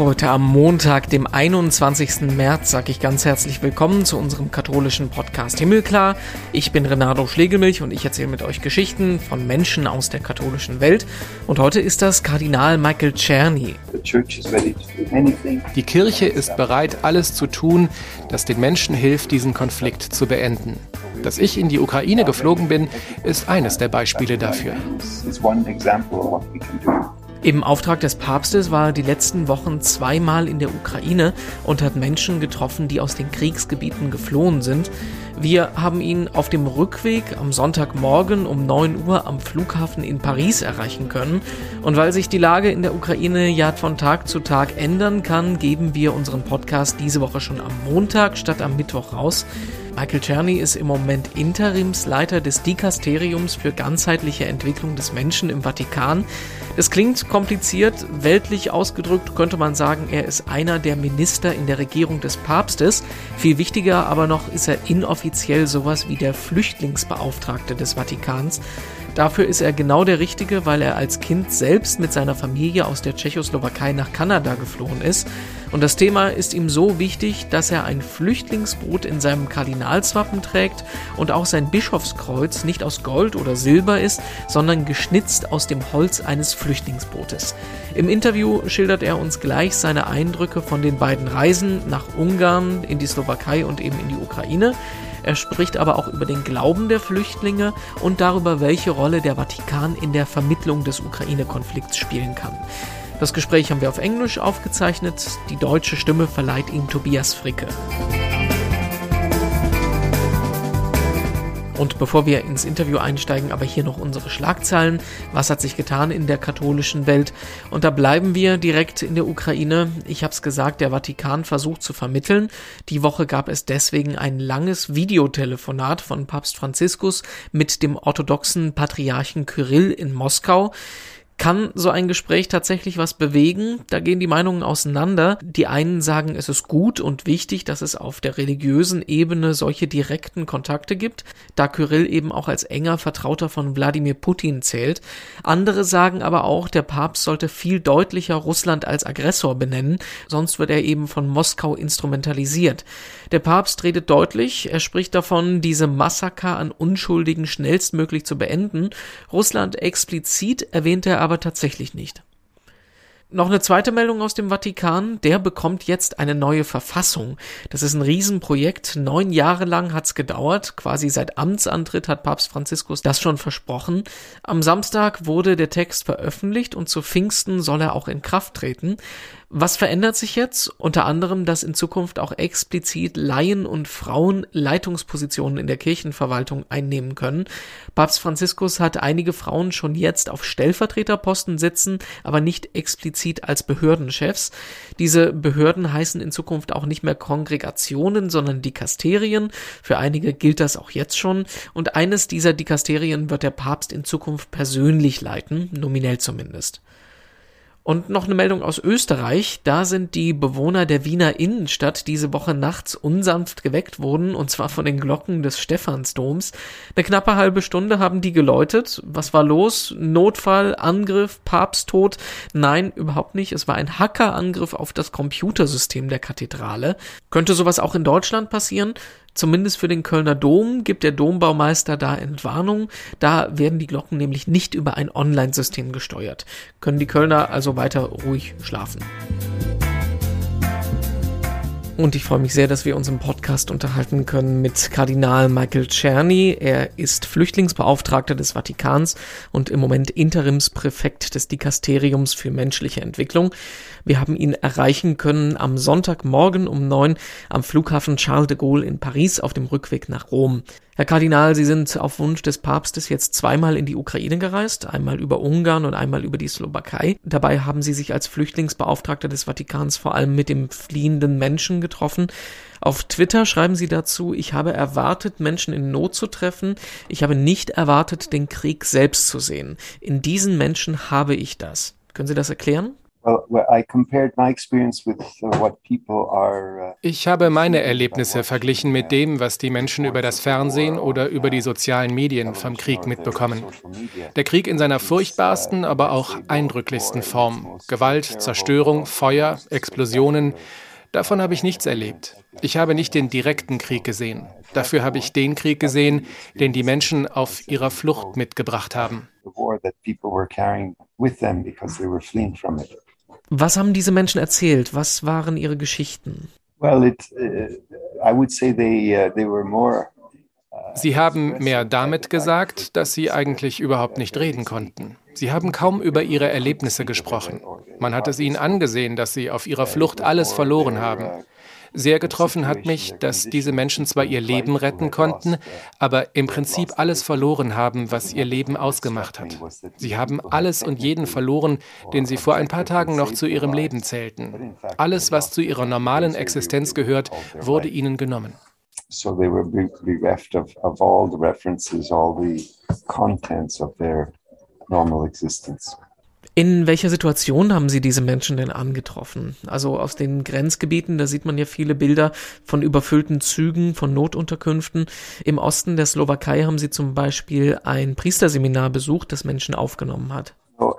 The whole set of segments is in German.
Heute am Montag, dem 21. März, sage ich ganz herzlich willkommen zu unserem katholischen Podcast Himmelklar. Ich bin Renato Schlegelmilch und ich erzähle mit euch Geschichten von Menschen aus der katholischen Welt. Und heute ist das Kardinal Michael Czerny. Die Kirche ist bereit, alles zu tun, das den Menschen hilft, diesen Konflikt zu beenden. Dass ich in die Ukraine geflogen bin, ist eines der Beispiele dafür. Im Auftrag des Papstes war er die letzten Wochen zweimal in der Ukraine und hat Menschen getroffen, die aus den Kriegsgebieten geflohen sind. Wir haben ihn auf dem Rückweg am Sonntagmorgen um 9 Uhr am Flughafen in Paris erreichen können. Und weil sich die Lage in der Ukraine ja von Tag zu Tag ändern kann, geben wir unseren Podcast diese Woche schon am Montag statt am Mittwoch raus. Michael Czerny ist im Moment Interimsleiter des Dikasteriums für ganzheitliche Entwicklung des Menschen im Vatikan. Es klingt kompliziert, weltlich ausgedrückt könnte man sagen, er ist einer der Minister in der Regierung des Papstes. Viel wichtiger aber noch ist er inoffiziell sowas wie der Flüchtlingsbeauftragte des Vatikans. Dafür ist er genau der Richtige, weil er als Kind selbst mit seiner Familie aus der Tschechoslowakei nach Kanada geflohen ist. Und das Thema ist ihm so wichtig, dass er ein Flüchtlingsboot in seinem Kardinalswappen trägt und auch sein Bischofskreuz nicht aus Gold oder Silber ist, sondern geschnitzt aus dem Holz eines Flüchtlingsbootes. Im Interview schildert er uns gleich seine Eindrücke von den beiden Reisen nach Ungarn, in die Slowakei und eben in die Ukraine. Er spricht aber auch über den Glauben der Flüchtlinge und darüber, welche Rolle der Vatikan in der Vermittlung des Ukraine-Konflikts spielen kann. Das Gespräch haben wir auf Englisch aufgezeichnet. Die deutsche Stimme verleiht ihm Tobias Fricke. Und bevor wir ins Interview einsteigen, aber hier noch unsere Schlagzeilen. Was hat sich getan in der katholischen Welt? Und da bleiben wir direkt in der Ukraine. Ich habe es gesagt, der Vatikan versucht zu vermitteln. Die Woche gab es deswegen ein langes Videotelefonat von Papst Franziskus mit dem orthodoxen Patriarchen Kyrill in Moskau. Kann so ein Gespräch tatsächlich was bewegen? Da gehen die Meinungen auseinander. Die einen sagen, es ist gut und wichtig, dass es auf der religiösen Ebene solche direkten Kontakte gibt, da Kyrill eben auch als enger Vertrauter von Wladimir Putin zählt. Andere sagen aber auch, der Papst sollte viel deutlicher Russland als Aggressor benennen, sonst wird er eben von Moskau instrumentalisiert. Der Papst redet deutlich, er spricht davon, diese Massaker an Unschuldigen schnellstmöglich zu beenden. Russland explizit erwähnt er aber aber tatsächlich nicht. Noch eine zweite Meldung aus dem Vatikan. Der bekommt jetzt eine neue Verfassung. Das ist ein Riesenprojekt. Neun Jahre lang hat's gedauert. Quasi seit Amtsantritt hat Papst Franziskus das schon versprochen. Am Samstag wurde der Text veröffentlicht und zu Pfingsten soll er auch in Kraft treten. Was verändert sich jetzt? Unter anderem, dass in Zukunft auch explizit Laien und Frauen Leitungspositionen in der Kirchenverwaltung einnehmen können. Papst Franziskus hat einige Frauen schon jetzt auf Stellvertreterposten sitzen, aber nicht explizit als Behördenchefs. Diese Behörden heißen in Zukunft auch nicht mehr Kongregationen, sondern Dikasterien. Für einige gilt das auch jetzt schon. Und eines dieser Dikasterien wird der Papst in Zukunft persönlich leiten, nominell zumindest. Und noch eine Meldung aus Österreich. Da sind die Bewohner der Wiener Innenstadt diese Woche nachts unsanft geweckt worden, und zwar von den Glocken des Stephansdoms. Eine knappe halbe Stunde haben die geläutet. Was war los? Notfall, Angriff, Papsttod? Nein, überhaupt nicht. Es war ein Hackerangriff auf das Computersystem der Kathedrale. Könnte sowas auch in Deutschland passieren? Zumindest für den Kölner Dom gibt der Dombaumeister da Entwarnung. Da werden die Glocken nämlich nicht über ein Online-System gesteuert. Können die Kölner also weiter ruhig schlafen. Und ich freue mich sehr, dass wir uns im Podcast unterhalten können mit Kardinal Michael Czerny. Er ist Flüchtlingsbeauftragter des Vatikans und im Moment Interimspräfekt des Dikasteriums für menschliche Entwicklung. Wir haben ihn erreichen können am Sonntagmorgen um neun am Flughafen Charles de Gaulle in Paris auf dem Rückweg nach Rom. Herr Kardinal, Sie sind auf Wunsch des Papstes jetzt zweimal in die Ukraine gereist, einmal über Ungarn und einmal über die Slowakei. Dabei haben Sie sich als Flüchtlingsbeauftragter des Vatikans vor allem mit dem fliehenden Menschen getroffen. Auf Twitter schreiben Sie dazu, ich habe erwartet, Menschen in Not zu treffen. Ich habe nicht erwartet, den Krieg selbst zu sehen. In diesen Menschen habe ich das. Können Sie das erklären? Uh, ich habe meine Erlebnisse verglichen mit dem, was die Menschen über das Fernsehen oder über die sozialen Medien vom Krieg mitbekommen. Der Krieg in seiner furchtbarsten, aber auch eindrücklichsten Form. Gewalt, Zerstörung, Feuer, Explosionen. Davon habe ich nichts erlebt. Ich habe nicht den direkten Krieg gesehen. Dafür habe ich den Krieg gesehen, den die Menschen auf ihrer Flucht mitgebracht haben. Was haben diese Menschen erzählt? Was waren ihre Geschichten? Well, it, uh, I would say they, uh, they were more uh, Sie haben mehr damit gesagt, dass sie eigentlich überhaupt nicht reden konnten. Sie haben kaum über ihre Erlebnisse gesprochen. Man hat es ihnen angesehen, dass sie auf ihrer Flucht alles verloren haben. Sehr getroffen hat mich, dass diese Menschen zwar ihr Leben retten konnten, aber im Prinzip alles verloren haben, was ihr Leben ausgemacht hat. Sie haben alles und jeden verloren, den sie vor ein paar Tagen noch zu ihrem Leben zählten. Alles, was zu ihrer normalen Existenz gehört, wurde ihnen genommen. So they were bereft of, of all the references, all the contents of their normal existence. In welcher Situation haben Sie diese Menschen denn angetroffen? Also aus den Grenzgebieten, da sieht man ja viele Bilder von überfüllten Zügen, von Notunterkünften. Im Osten der Slowakei haben Sie zum Beispiel ein Priesterseminar besucht, das Menschen aufgenommen hat. Uh,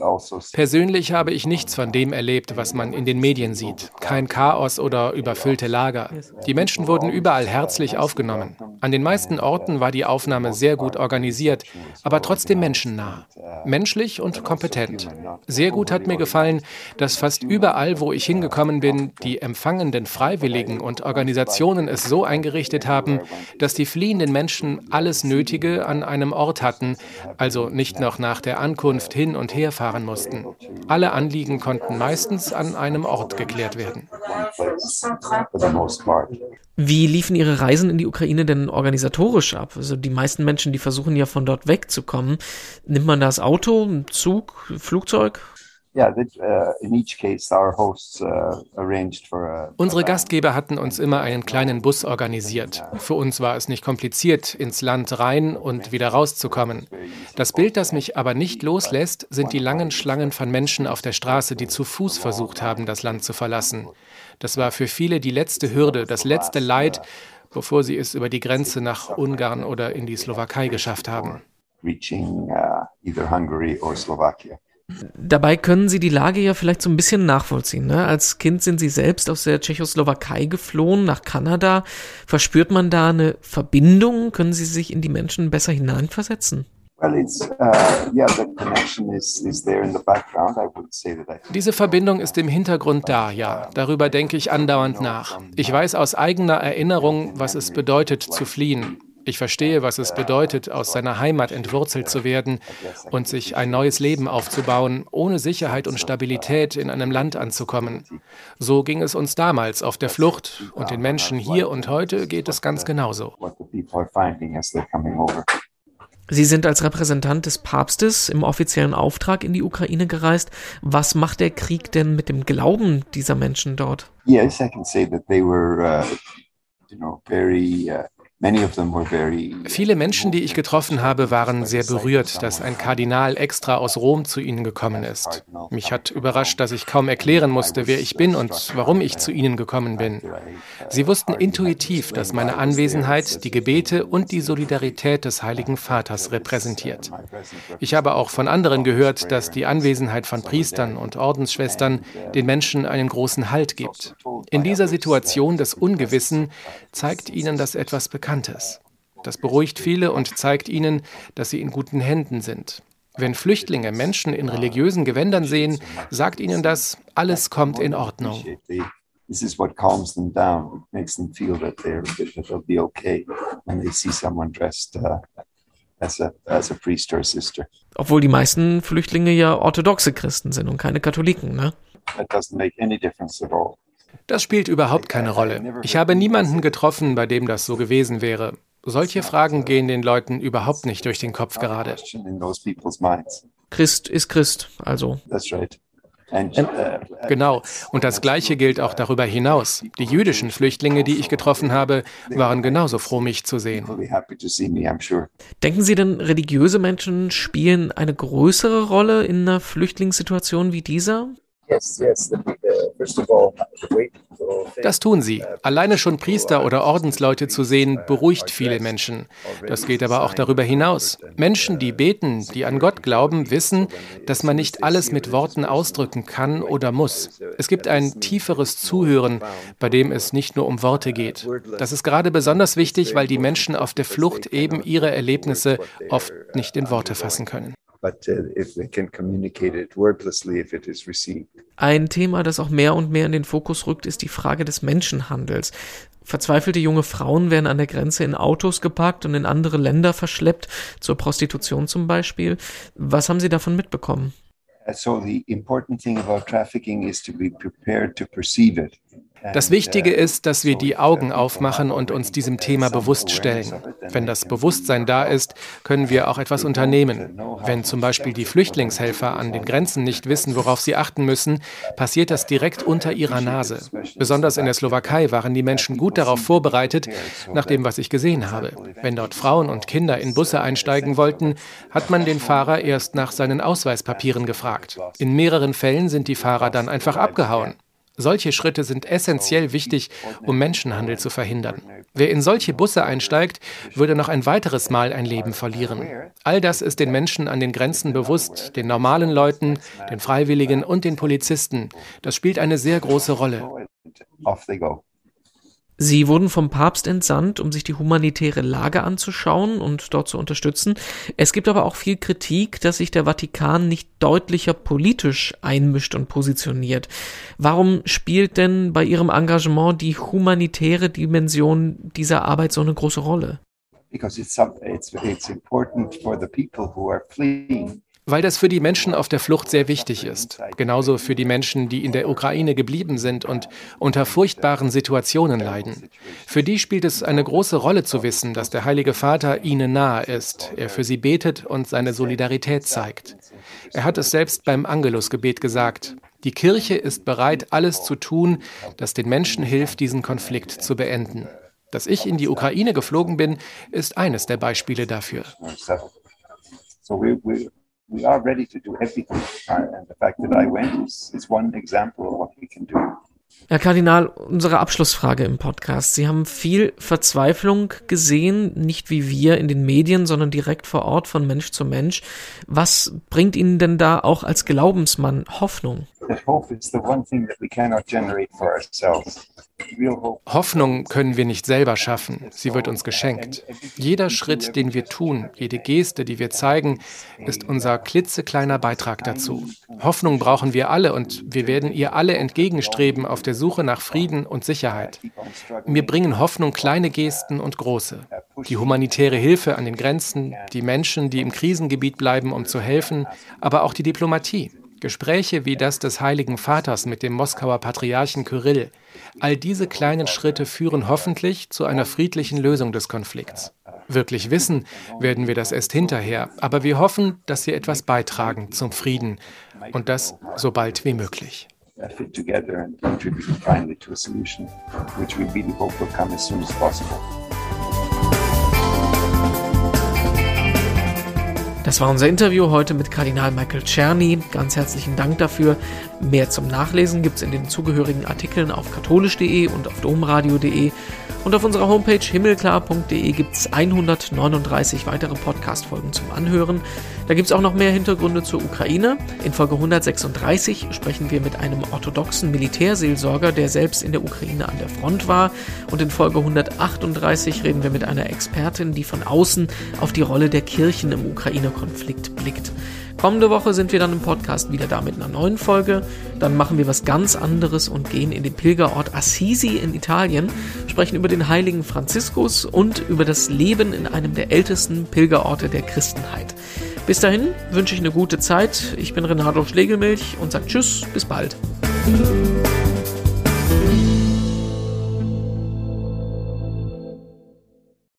also Persönlich habe ich nichts von dem erlebt, was man in den Medien sieht. Kein Chaos oder überfüllte Lager. Die Menschen wurden überall herzlich aufgenommen. An den meisten Orten war die Aufnahme sehr gut organisiert, aber trotzdem menschennah. Menschlich und kompetent. Sehr gut hat mir gefallen, dass fast überall, wo ich hingekommen bin, die empfangenden Freiwilligen und Organisationen es so eingerichtet haben, dass die fliehenden Menschen alles Nötige an einem Ort hatten, also nicht noch nach der Ankunft hin und her fahren mussten. Alle Anliegen konnten meistens an einem Ort geklärt werden. Wie liefen Ihre Reisen in die Ukraine denn organisatorisch ab? Also die meisten Menschen, die versuchen ja von dort wegzukommen. Nimmt man das Auto, Zug, Flugzeug? Uh, uh, Unsere Gastgeber hatten uns immer einen kleinen Bus organisiert. Für uns war es nicht kompliziert, ins Land rein und wieder rauszukommen. Das Bild, das mich aber nicht loslässt, sind die langen Schlangen von Menschen auf der Straße, die zu Fuß versucht haben, das Land zu verlassen. Das war für viele die letzte Hürde, das letzte Leid, bevor sie es über die Grenze nach Ungarn oder in die Slowakei geschafft haben. Reaching uh, either Hungary or Slovakia. Dabei können Sie die Lage ja vielleicht so ein bisschen nachvollziehen. Ne? Als Kind sind Sie selbst aus der Tschechoslowakei geflohen nach Kanada. Verspürt man da eine Verbindung? Können Sie sich in die Menschen besser hineinversetzen? Diese Verbindung ist im Hintergrund da, ja. Darüber denke ich andauernd nach. Ich weiß aus eigener Erinnerung, was es bedeutet zu fliehen. Ich verstehe, was es bedeutet, aus seiner Heimat entwurzelt zu werden und sich ein neues Leben aufzubauen, ohne Sicherheit und Stabilität in einem Land anzukommen. So ging es uns damals auf der Flucht und den Menschen hier und heute geht es ganz genauso. Sie sind als Repräsentant des Papstes im offiziellen Auftrag in die Ukraine gereist. Was macht der Krieg denn mit dem Glauben dieser Menschen dort? Yes, I can say that they were, uh, you know, very uh, Viele Menschen, die ich getroffen habe, waren sehr berührt, dass ein Kardinal extra aus Rom zu ihnen gekommen ist. Mich hat überrascht, dass ich kaum erklären musste, wer ich bin und warum ich zu ihnen gekommen bin. Sie wussten intuitiv, dass meine Anwesenheit die Gebete und die Solidarität des Heiligen Vaters repräsentiert. Ich habe auch von anderen gehört, dass die Anwesenheit von Priestern und Ordensschwestern den Menschen einen großen Halt gibt. In dieser Situation des Ungewissen zeigt ihnen das etwas bekannt Bekanntes. Das beruhigt viele und zeigt ihnen, dass sie in guten Händen sind. Wenn Flüchtlinge Menschen in religiösen Gewändern sehen, sagt ihnen das, alles kommt in Ordnung. This is what calms them down, makes them feel that they're that they'll be okay when they see someone dressed uh, as a as a priest or a sister. Obwohl die meisten Flüchtlinge ja orthodoxe Christen sind und keine Katholiken, ne? That doesn't make any difference at all. Das spielt überhaupt keine Rolle. Ich habe niemanden getroffen, bei dem das so gewesen wäre. Solche Fragen gehen den Leuten überhaupt nicht durch den Kopf gerade. Christ ist Christ, also. Ähm, genau, und das Gleiche gilt auch darüber hinaus. Die jüdischen Flüchtlinge, die ich getroffen habe, waren genauso froh, mich zu sehen. Denken Sie denn, religiöse Menschen spielen eine größere Rolle in einer Flüchtlingssituation wie dieser? Das tun sie. Alleine schon Priester oder Ordensleute zu sehen, beruhigt viele Menschen. Das geht aber auch darüber hinaus. Menschen, die beten, die an Gott glauben, wissen, dass man nicht alles mit Worten ausdrücken kann oder muss. Es gibt ein tieferes Zuhören, bei dem es nicht nur um Worte geht. Das ist gerade besonders wichtig, weil die Menschen auf der Flucht eben ihre Erlebnisse oft nicht in Worte fassen können but uh, if they can communicate it wordlessly if it is received. Ein Thema, das auch mehr und mehr in den Fokus rückt, ist die Frage des Menschenhandels. Verzweifelte junge Frauen werden an der Grenze in Autos geparkt und in andere Länder verschleppt, zur Prostitution zum Beispiel. Was haben Sie davon mitbekommen? So the important thing about trafficking is to be prepared to perceive it. Das Wichtige ist, dass wir die Augen aufmachen und uns diesem Thema bewusst stellen. Wenn das Bewusstsein da ist, können wir auch etwas unternehmen. Wenn zum Beispiel die Flüchtlingshelfer an den Grenzen nicht wissen, worauf sie achten müssen, passiert das direkt unter ihrer Nase. Besonders in der Slowakei waren die Menschen gut darauf vorbereitet, nach dem, was ich gesehen habe. Wenn dort Frauen und Kinder in Busse einsteigen wollten, hat man den Fahrer erst nach seinen Ausweispapieren gefragt. In mehreren Fällen sind die Fahrer dann einfach abgehauen. Solche Schritte sind essentiell wichtig, um Menschenhandel zu verhindern. Wer in solche Busse einsteigt, würde noch ein weiteres Mal ein Leben verlieren. All das ist den Menschen an den Grenzen bewusst, den normalen Leuten, den Freiwilligen und den Polizisten. Das spielt eine sehr große Rolle. Sie wurden vom Papst entsandt, um sich die humanitäre Lage anzuschauen und dort zu unterstützen. Es gibt aber auch viel Kritik, dass sich der Vatikan nicht deutlicher politisch einmischt und positioniert. Warum spielt denn bei Ihrem Engagement die humanitäre Dimension dieser Arbeit so eine große Rolle? Because it's, it's, it's important for the people who are fleeing weil das für die Menschen auf der Flucht sehr wichtig ist. Genauso für die Menschen, die in der Ukraine geblieben sind und unter furchtbaren Situationen leiden. Für die spielt es eine große Rolle zu wissen, dass der Heilige Vater ihnen nahe ist, er für sie betet und seine Solidarität zeigt. Er hat es selbst beim Angelusgebet gesagt. Die Kirche ist bereit, alles zu tun, das den Menschen hilft, diesen Konflikt zu beenden. Dass ich in die Ukraine geflogen bin, ist eines der Beispiele dafür. So we, we we are ready to do everything. And the fact that I went is, is one example of what we can do. Herr Kardinal, unsere Abschlussfrage im Podcast. Sie haben viel Verzweiflung gesehen, nicht wie wir in den Medien, sondern direkt vor Ort von Mensch zu Mensch. Was bringt Ihnen denn da auch als Glaubensmann Hoffnung? Hoffnung können wir nicht selber schaffen, sie wird uns geschenkt. Jeder Schritt, den wir tun, jede Geste, die wir zeigen, ist unser klitzekleiner Beitrag dazu. Hoffnung brauchen wir alle und wir werden ihr alle entgegenstreben auf der Suche nach Frieden und Sicherheit. Mir bringen Hoffnung kleine Gesten und große. Die humanitäre Hilfe an den Grenzen, die Menschen, die im Krisengebiet bleiben, um zu helfen, aber auch die Diplomatie. Gespräche wie das des Heiligen Vaters mit dem Moskauer Patriarchen Kyrill, all diese kleinen Schritte führen hoffentlich zu einer friedlichen Lösung des Konflikts. Wirklich wissen werden wir das erst hinterher, aber wir hoffen, dass sie etwas beitragen zum Frieden und das so bald wie möglich. together and contribute finally to a solution, which we really hope will come. Das war unser Interview heute mit Kardinal Michael Czerny. Ganz herzlichen Dank dafür. Mehr zum Nachlesen gibt es in den zugehörigen Artikeln auf katholisch.de und auf domradio.de. Und auf unserer Homepage himmelklar.de gibt es 139 weitere Podcast-Folgen zum Anhören. Da gibt es auch noch mehr Hintergründe zur Ukraine. In Folge 136 sprechen wir mit einem orthodoxen Militärseelsorger, der selbst in der Ukraine an der Front war. Und in Folge 138 reden wir mit einer Expertin, die von außen auf die Rolle der Kirchen im Ukraine-Konflikt blickt. Kommende Woche sind wir dann im Podcast wieder da mit einer neuen Folge. Dann machen wir was ganz anderes und gehen in den Pilgerort Assisi in Italien, sprechen über den heiligen Franziskus und über das Leben in einem der ältesten Pilgerorte der Christenheit. Bis dahin wünsche ich eine gute Zeit. Ich bin Renato Schlegelmilch und sage Tschüss, bis bald.